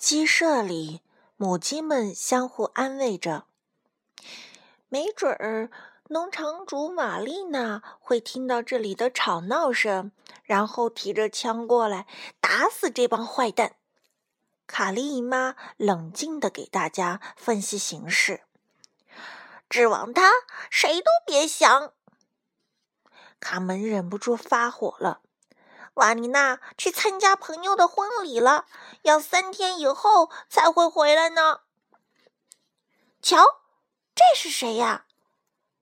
鸡舍里，母鸡们相互安慰着。没准儿，农场主玛丽娜会听到这里的吵闹声，然后提着枪过来打死这帮坏蛋。卡莉姨妈冷静的给大家分析形势。指望他，谁都别想。卡门忍不住发火了。瓦妮娜去参加朋友的婚礼了，要三天以后才会回来呢。瞧，这是谁呀？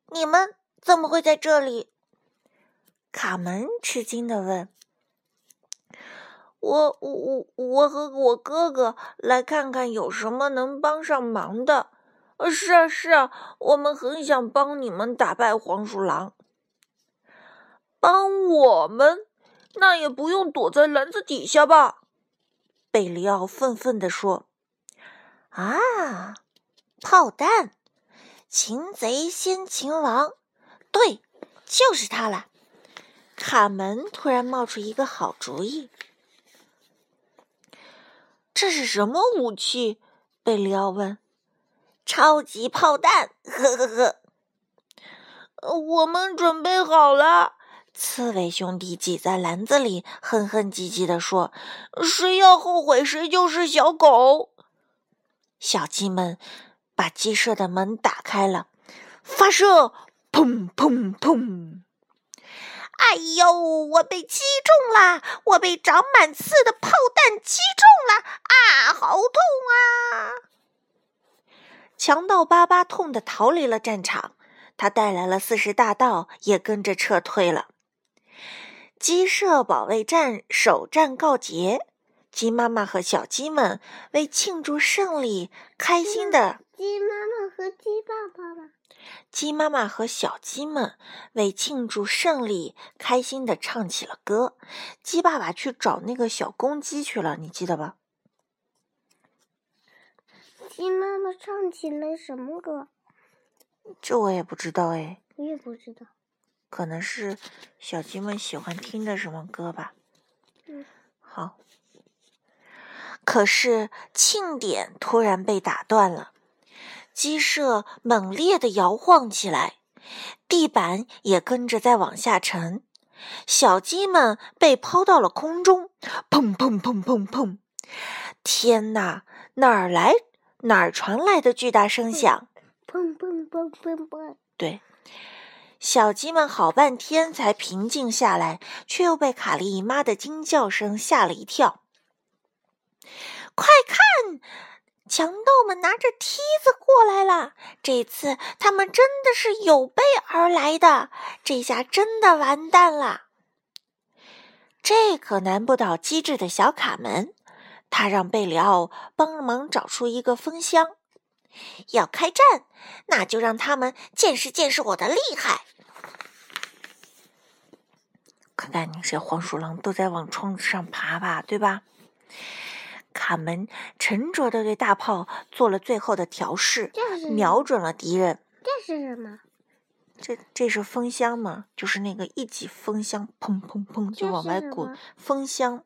你们怎么会在这里？卡门吃惊的问。我我我我和我哥哥来看看有什么能帮上忙的。是啊是啊，我们很想帮你们打败黄鼠狼。帮我们？那也不用躲在篮子底下吧？贝里奥愤愤地说：“啊，炮弹！擒贼先擒王，对，就是他了。”卡门突然冒出一个好主意：“这是什么武器？”贝里奥问。“超级炮弹！”呵呵呵。我们准备好了。刺猬兄弟挤在篮子里，哼哼唧唧地说：“谁要后悔，谁就是小狗。”小鸡们把鸡舍的门打开了，发射！砰砰砰！哎呦，我被击中了！我被长满刺的炮弹击中了！啊，好痛啊！强盗巴巴痛得逃离了战场，他带来了四十大盗，也跟着撤退了。鸡舍保卫战首战告捷，鸡妈妈和小鸡们为庆祝胜利，开心的。鸡妈妈和鸡爸爸吧。鸡妈妈和小鸡们为庆祝胜利，开心的唱起了歌。鸡爸爸去找那个小公鸡去了，你记得吧？鸡妈妈唱起了什么歌？这我也不知道哎。我也不知道。可能是小鸡们喜欢听的什么歌吧。嗯，好。可是庆典突然被打断了，鸡舍猛烈的摇晃起来，地板也跟着在往下沉，小鸡们被抛到了空中，砰砰砰砰砰！天哪，哪儿来哪儿传来的巨大声响？砰砰砰砰砰！对。小鸡们好半天才平静下来，却又被卡莉姨妈的惊叫声吓了一跳。快看，强盗们拿着梯子过来了！这次他们真的是有备而来的，这下真的完蛋了。这可难不倒机智的小卡门，他让贝里奥帮忙找出一个风箱。要开战，那就让他们见识见识我的厉害。那些黄鼠狼都在往窗子上爬吧，对吧？卡门沉着的对大炮做了最后的调试，瞄准了敌人。这是什么？这这是风箱吗？就是那个一级风箱，砰砰砰就往外滚。风箱。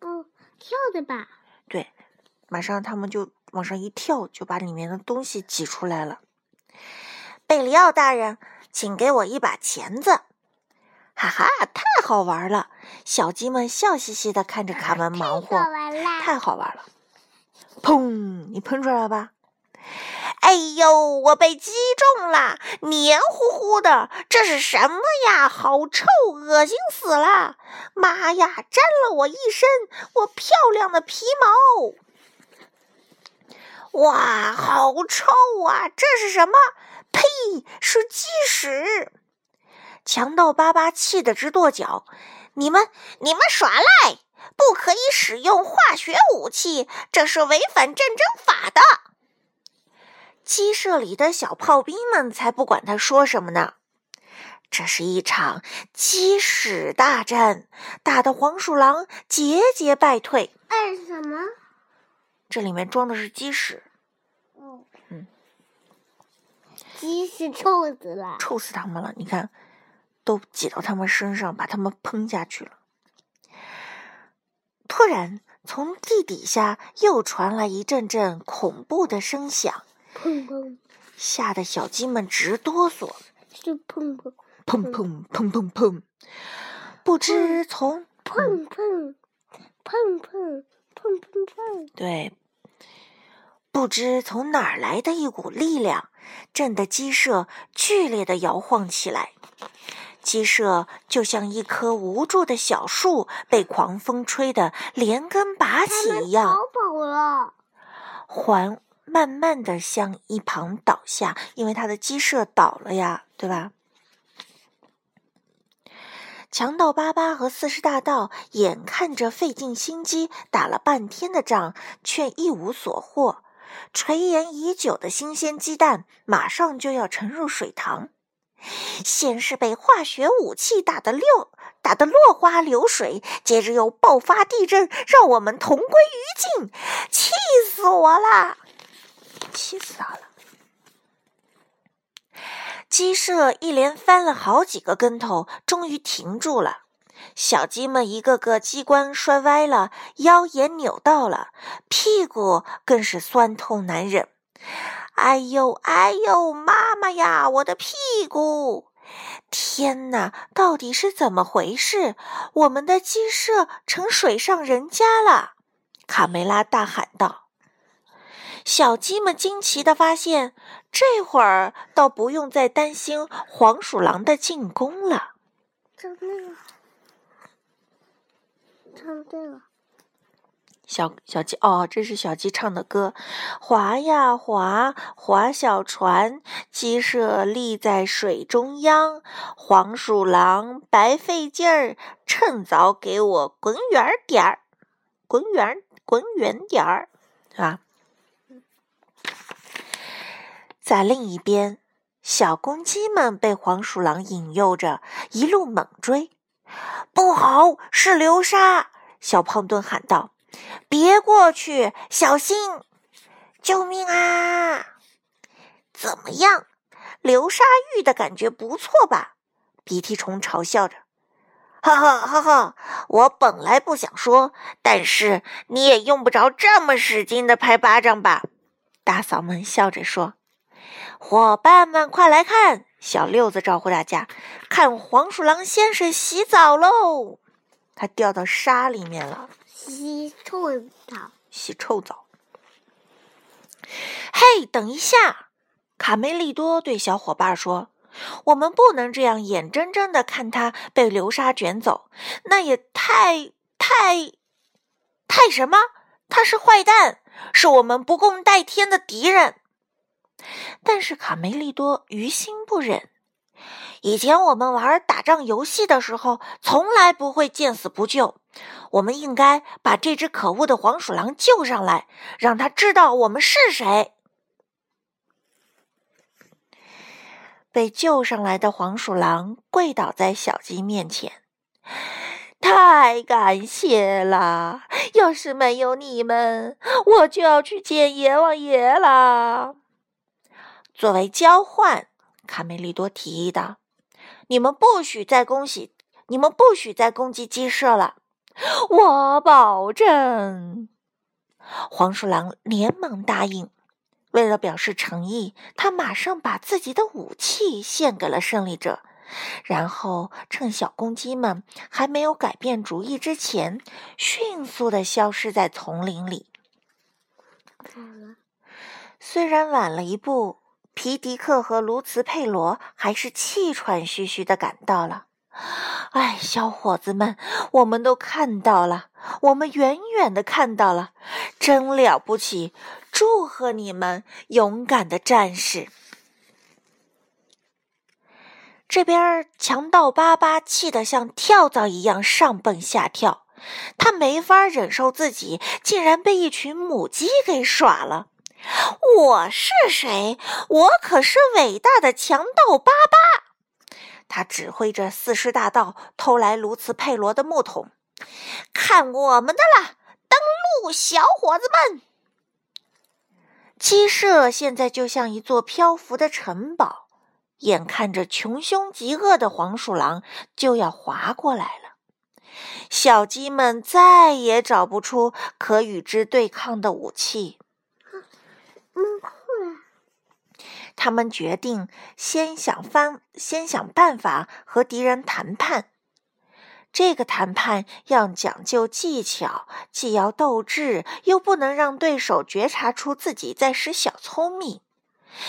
哦，跳的吧？对，马上他们就。往上一跳，就把里面的东西挤出来了。贝里奥大人，请给我一把钳子！哈哈，太好玩了！小鸡们笑嘻嘻的看着卡门忙活，太好玩了！砰！你喷出来了吧？哎呦，我被击中了，黏糊糊的，这是什么呀？好臭，恶心死了！妈呀，沾了我一身我漂亮的皮毛！哇，好臭啊！这是什么？呸，是鸡屎！强盗巴巴气得直跺脚。你们，你们耍赖！不可以使用化学武器，这是违反战争法的。鸡舍里的小炮兵们才不管他说什么呢。这是一场鸡屎大战，打得黄鼠狼节节败退。哎什么？这里面装的是鸡屎。嗯鸡屎臭死了，臭死他们了！你看，都挤到他们身上，把他们喷下去了。突然，从地底下又传来一阵阵恐怖的声响，砰砰，吓得小鸡们直哆嗦。是砰砰砰砰砰砰砰！不知从砰砰砰砰砰砰砰，对，不知从哪儿来的一股力量，震得鸡舍剧烈的摇晃起来。鸡舍就像一棵无助的小树，被狂风吹得连根拔起一样，逃跑了。缓慢慢的向一旁倒下，因为它的鸡舍倒了呀，对吧？强盗巴巴和四十大盗眼看着费尽心机打了半天的仗，却一无所获。垂涎已久的新鲜鸡蛋马上就要沉入水塘。先是被化学武器打得六打得落花流水，接着又爆发地震，让我们同归于尽，气死我了！气死他了！鸡舍一连翻了好几个跟头，终于停住了。小鸡们一个个鸡冠摔歪了，腰也扭到了，屁股更是酸痛难忍。哎呦哎呦，妈妈呀，我的屁股！天哪，到底是怎么回事？我们的鸡舍成水上人家了！卡梅拉大喊道。小鸡们惊奇地发现，这会儿倒不用再担心黄鼠狼的进攻了。唱那个，唱这个。小小鸡哦，这是小鸡唱的歌。划呀划，划小船，鸡舍立在水中央。黄鼠狼白费劲儿，趁早给我滚远点儿，滚远滚远点儿啊！在另一边，小公鸡们被黄鼠狼引诱着，一路猛追。不好，是流沙！小胖墩喊道。别过去，小心！救命啊！怎么样，流沙浴的感觉不错吧？鼻涕虫嘲笑着。哈哈哈哈！我本来不想说，但是你也用不着这么使劲的拍巴掌吧？大嗓门笑着说。伙伴们，快来看！小六子招呼大家，看黄鼠狼先生洗澡喽！他掉到沙里面了。洗臭澡，洗臭澡。嘿，等一下！卡梅利多对小伙伴说：“我们不能这样眼睁睁的看他被流沙卷走，那也太太太什么？他是坏蛋，是我们不共戴天的敌人。”但是卡梅利多于心不忍。以前我们玩打仗游戏的时候，从来不会见死不救。我们应该把这只可恶的黄鼠狼救上来，让他知道我们是谁。被救上来的黄鼠狼跪倒在小鸡面前，太感谢了！要是没有你们，我就要去见阎王爷了。作为交换，卡梅利多提议道：“你们不许再恭喜，你们不许再攻击鸡舍了。”我保证，黄鼠狼连忙答应。为了表示诚意，他马上把自己的武器献给了胜利者，然后趁小公鸡们还没有改变主意之前，迅速的消失在丛林里。虽然晚了一步，皮迪克和卢茨佩罗还是气喘吁吁的赶到了。哎，小伙子们，我们都看到了，我们远远的看到了，真了不起！祝贺你们，勇敢的战士！这边强盗巴巴气得像跳蚤一样上蹦下跳，他没法忍受自己竟然被一群母鸡给耍了。我是谁？我可是伟大的强盗巴巴！他指挥着四师大盗偷来卢茨佩罗的木桶，看我们的了！登陆，小伙子们！鸡舍现在就像一座漂浮的城堡，眼看着穷凶极恶的黄鼠狼就要划过来了。小鸡们再也找不出可与之对抗的武器。他们决定先想方，先想办法和敌人谈判。这个谈判要讲究技巧，既要斗智，又不能让对手觉察出自己在使小聪明。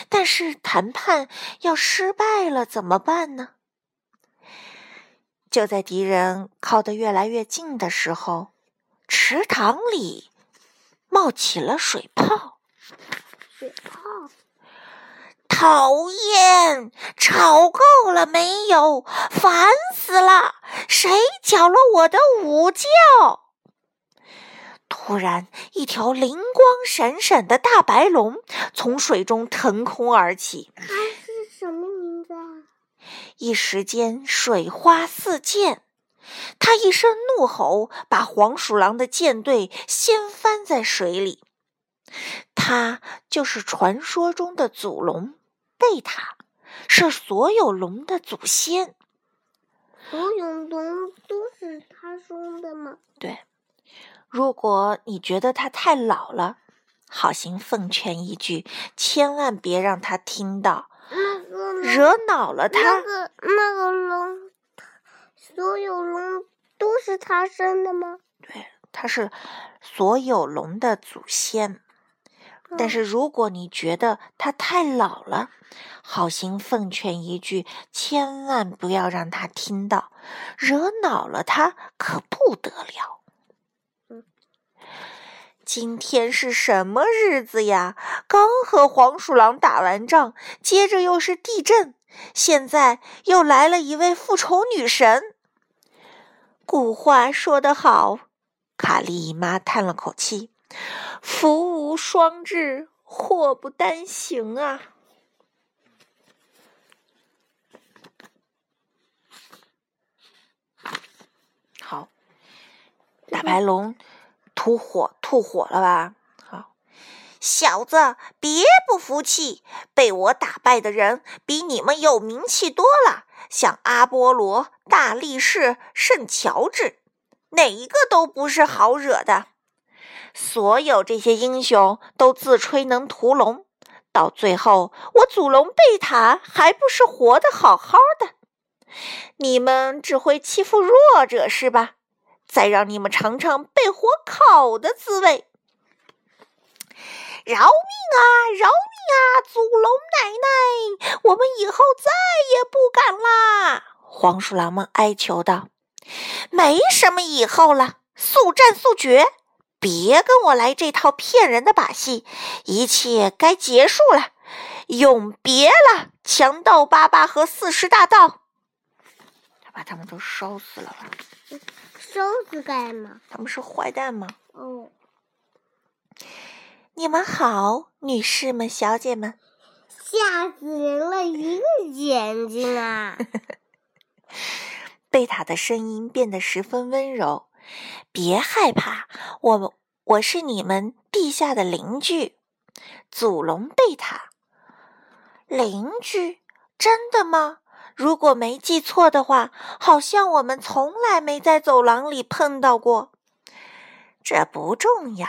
但是谈判要失败了怎么办呢？就在敌人靠得越来越近的时候，池塘里冒起了水泡。水泡。讨厌！吵够了没有？烦死了！谁搅了我的午觉？突然，一条灵光闪闪的大白龙从水中腾空而起。它是什么名字啊？一时间，水花四溅。它一声怒吼，把黄鼠狼的舰队掀翻在水里。它就是传说中的祖龙。贝塔是所有龙的祖先。所有龙都是他生的吗？对。如果你觉得他太老了，好心奉劝一句，千万别让他听到，那个惹恼了他。那个那个龙，所有龙都是他生的吗？对，他是所有龙的祖先。但是如果你觉得他太老了，好心奉劝一句，千万不要让他听到，惹恼了他可不得了。今天是什么日子呀？刚和黄鼠狼打完仗，接着又是地震，现在又来了一位复仇女神。古话说得好，卡莉姨妈叹了口气。福无双至，祸不单行啊！好，大白龙吐火吐火了吧？好，小子，别不服气！被我打败的人比你们有名气多了，像阿波罗、大力士、圣乔治，哪一个都不是好惹的。所有这些英雄都自吹能屠龙，到最后我祖龙贝塔还不是活得好好的？你们只会欺负弱者是吧？再让你们尝尝被火烤的滋味！饶命啊，饶命啊，祖龙奶奶，我们以后再也不敢啦！黄鼠狼们哀求道：“没什么以后了，速战速决！”别跟我来这套骗人的把戏，一切该结束了，永别了，强盗巴巴和四十大盗，他把他们都烧死了吧？烧死干嘛？他们是坏蛋吗？哦，你们好，女士们、小姐们，吓死人了！一个眼睛啊！贝塔的声音变得十分温柔。别害怕，我我是你们地下的邻居，祖龙贝塔。邻居？真的吗？如果没记错的话，好像我们从来没在走廊里碰到过。这不重要。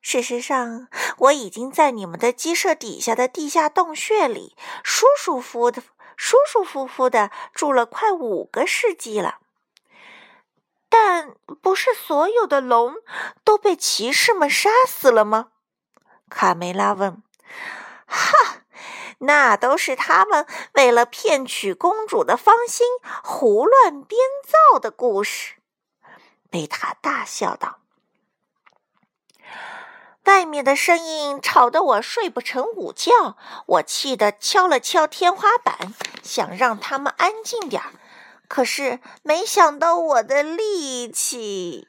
事实上，我已经在你们的鸡舍底下的地下洞穴里舒舒服的、舒舒服服的住了快五个世纪了。但不是所有的龙都被骑士们杀死了吗？卡梅拉问。哈，那都是他们为了骗取公主的芳心胡乱编造的故事。贝塔大笑道：“外面的声音吵得我睡不成午觉，我气得敲了敲天花板，想让他们安静点儿。”可是没想到我的力气，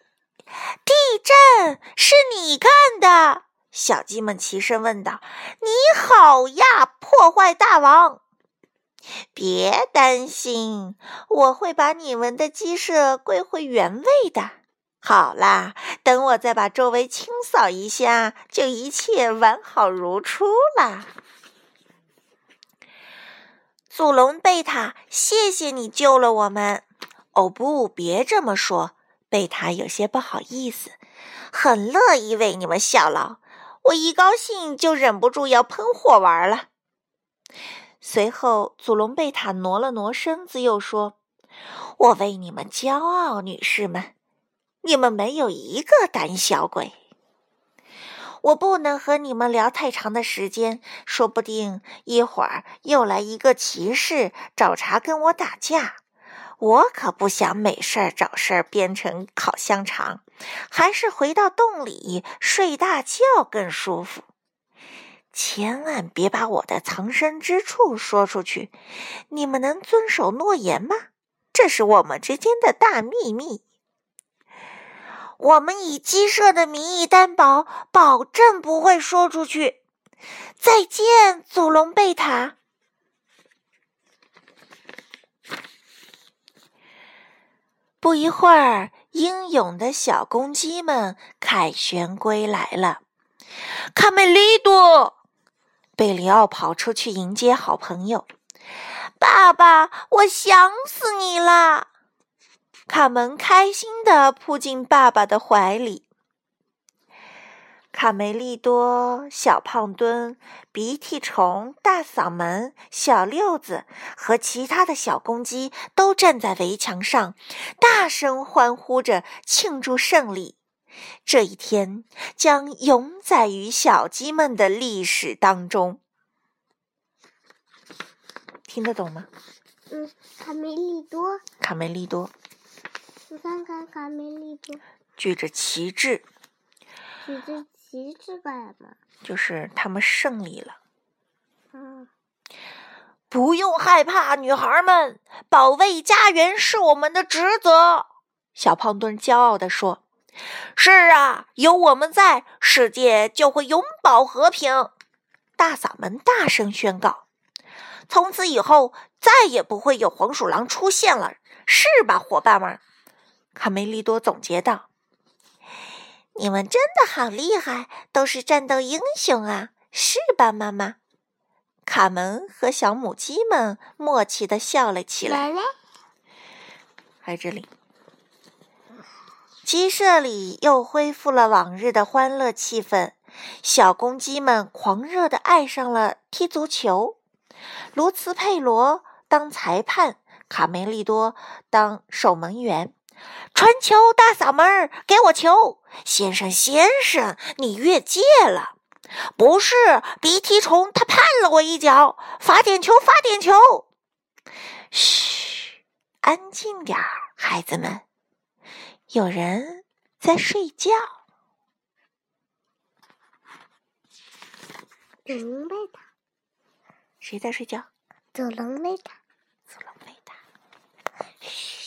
地震是你干的？小鸡们齐声问道。你好呀，破坏大王！别担心，我会把你们的鸡舍归回原位的。好啦，等我再把周围清扫一下，就一切完好如初啦。祖龙贝塔，谢谢你救了我们。哦不，别这么说，贝塔有些不好意思，很乐意为你们效劳。我一高兴就忍不住要喷火玩了。随后，祖龙贝塔挪了挪身子，又说：“我为你们骄傲，女士们，你们没有一个胆小鬼。我不能和你们聊太长的时间，说不定一会儿又来一个骑士找茬跟我打架。”我可不想没事儿找事儿变成烤香肠，还是回到洞里睡大觉更舒服。千万别把我的藏身之处说出去，你们能遵守诺言吗？这是我们之间的大秘密。我们以鸡舍的名义担保，保证不会说出去。再见，祖龙贝塔。不一会儿，英勇的小公鸡们凯旋归来了。卡梅利多，贝里奥跑出去迎接好朋友。爸爸，我想死你了！卡门开心地扑进爸爸的怀里。卡梅利多、小胖墩、鼻涕虫、大嗓门、小六子和其他的小公鸡都站在围墙上，大声欢呼着庆祝胜利。这一天将永载于小鸡们的历史当中。听得懂吗？嗯，卡梅利多。卡梅利多。你看看卡梅利多。举着旗帜。举着。旗帜干嘛？就是他们胜利了。嗯，不用害怕，女孩们，保卫家园是我们的职责。小胖墩骄傲地说：“是啊，有我们在，世界就会永保和平。”大嗓门大声宣告：“从此以后，再也不会有黄鼠狼出现了，是吧，伙伴们？”卡梅利多总结道。你们真的好厉害，都是战斗英雄啊，是吧，妈妈？卡门和小母鸡们默契的笑了起来。在这里，鸡舍里又恢复了往日的欢乐气氛。小公鸡们狂热的爱上了踢足球。卢茨佩罗当裁判，卡梅利多当守门员。传球，大嗓门儿，给我球！先生，先生，你越界了！不是鼻涕虫，他绊了我一脚！罚点球，罚点球！嘘，安静点儿，孩子们，有人在睡觉。祖龙贝塔，谁在睡觉？走龙贝塔，走龙贝塔，嘘。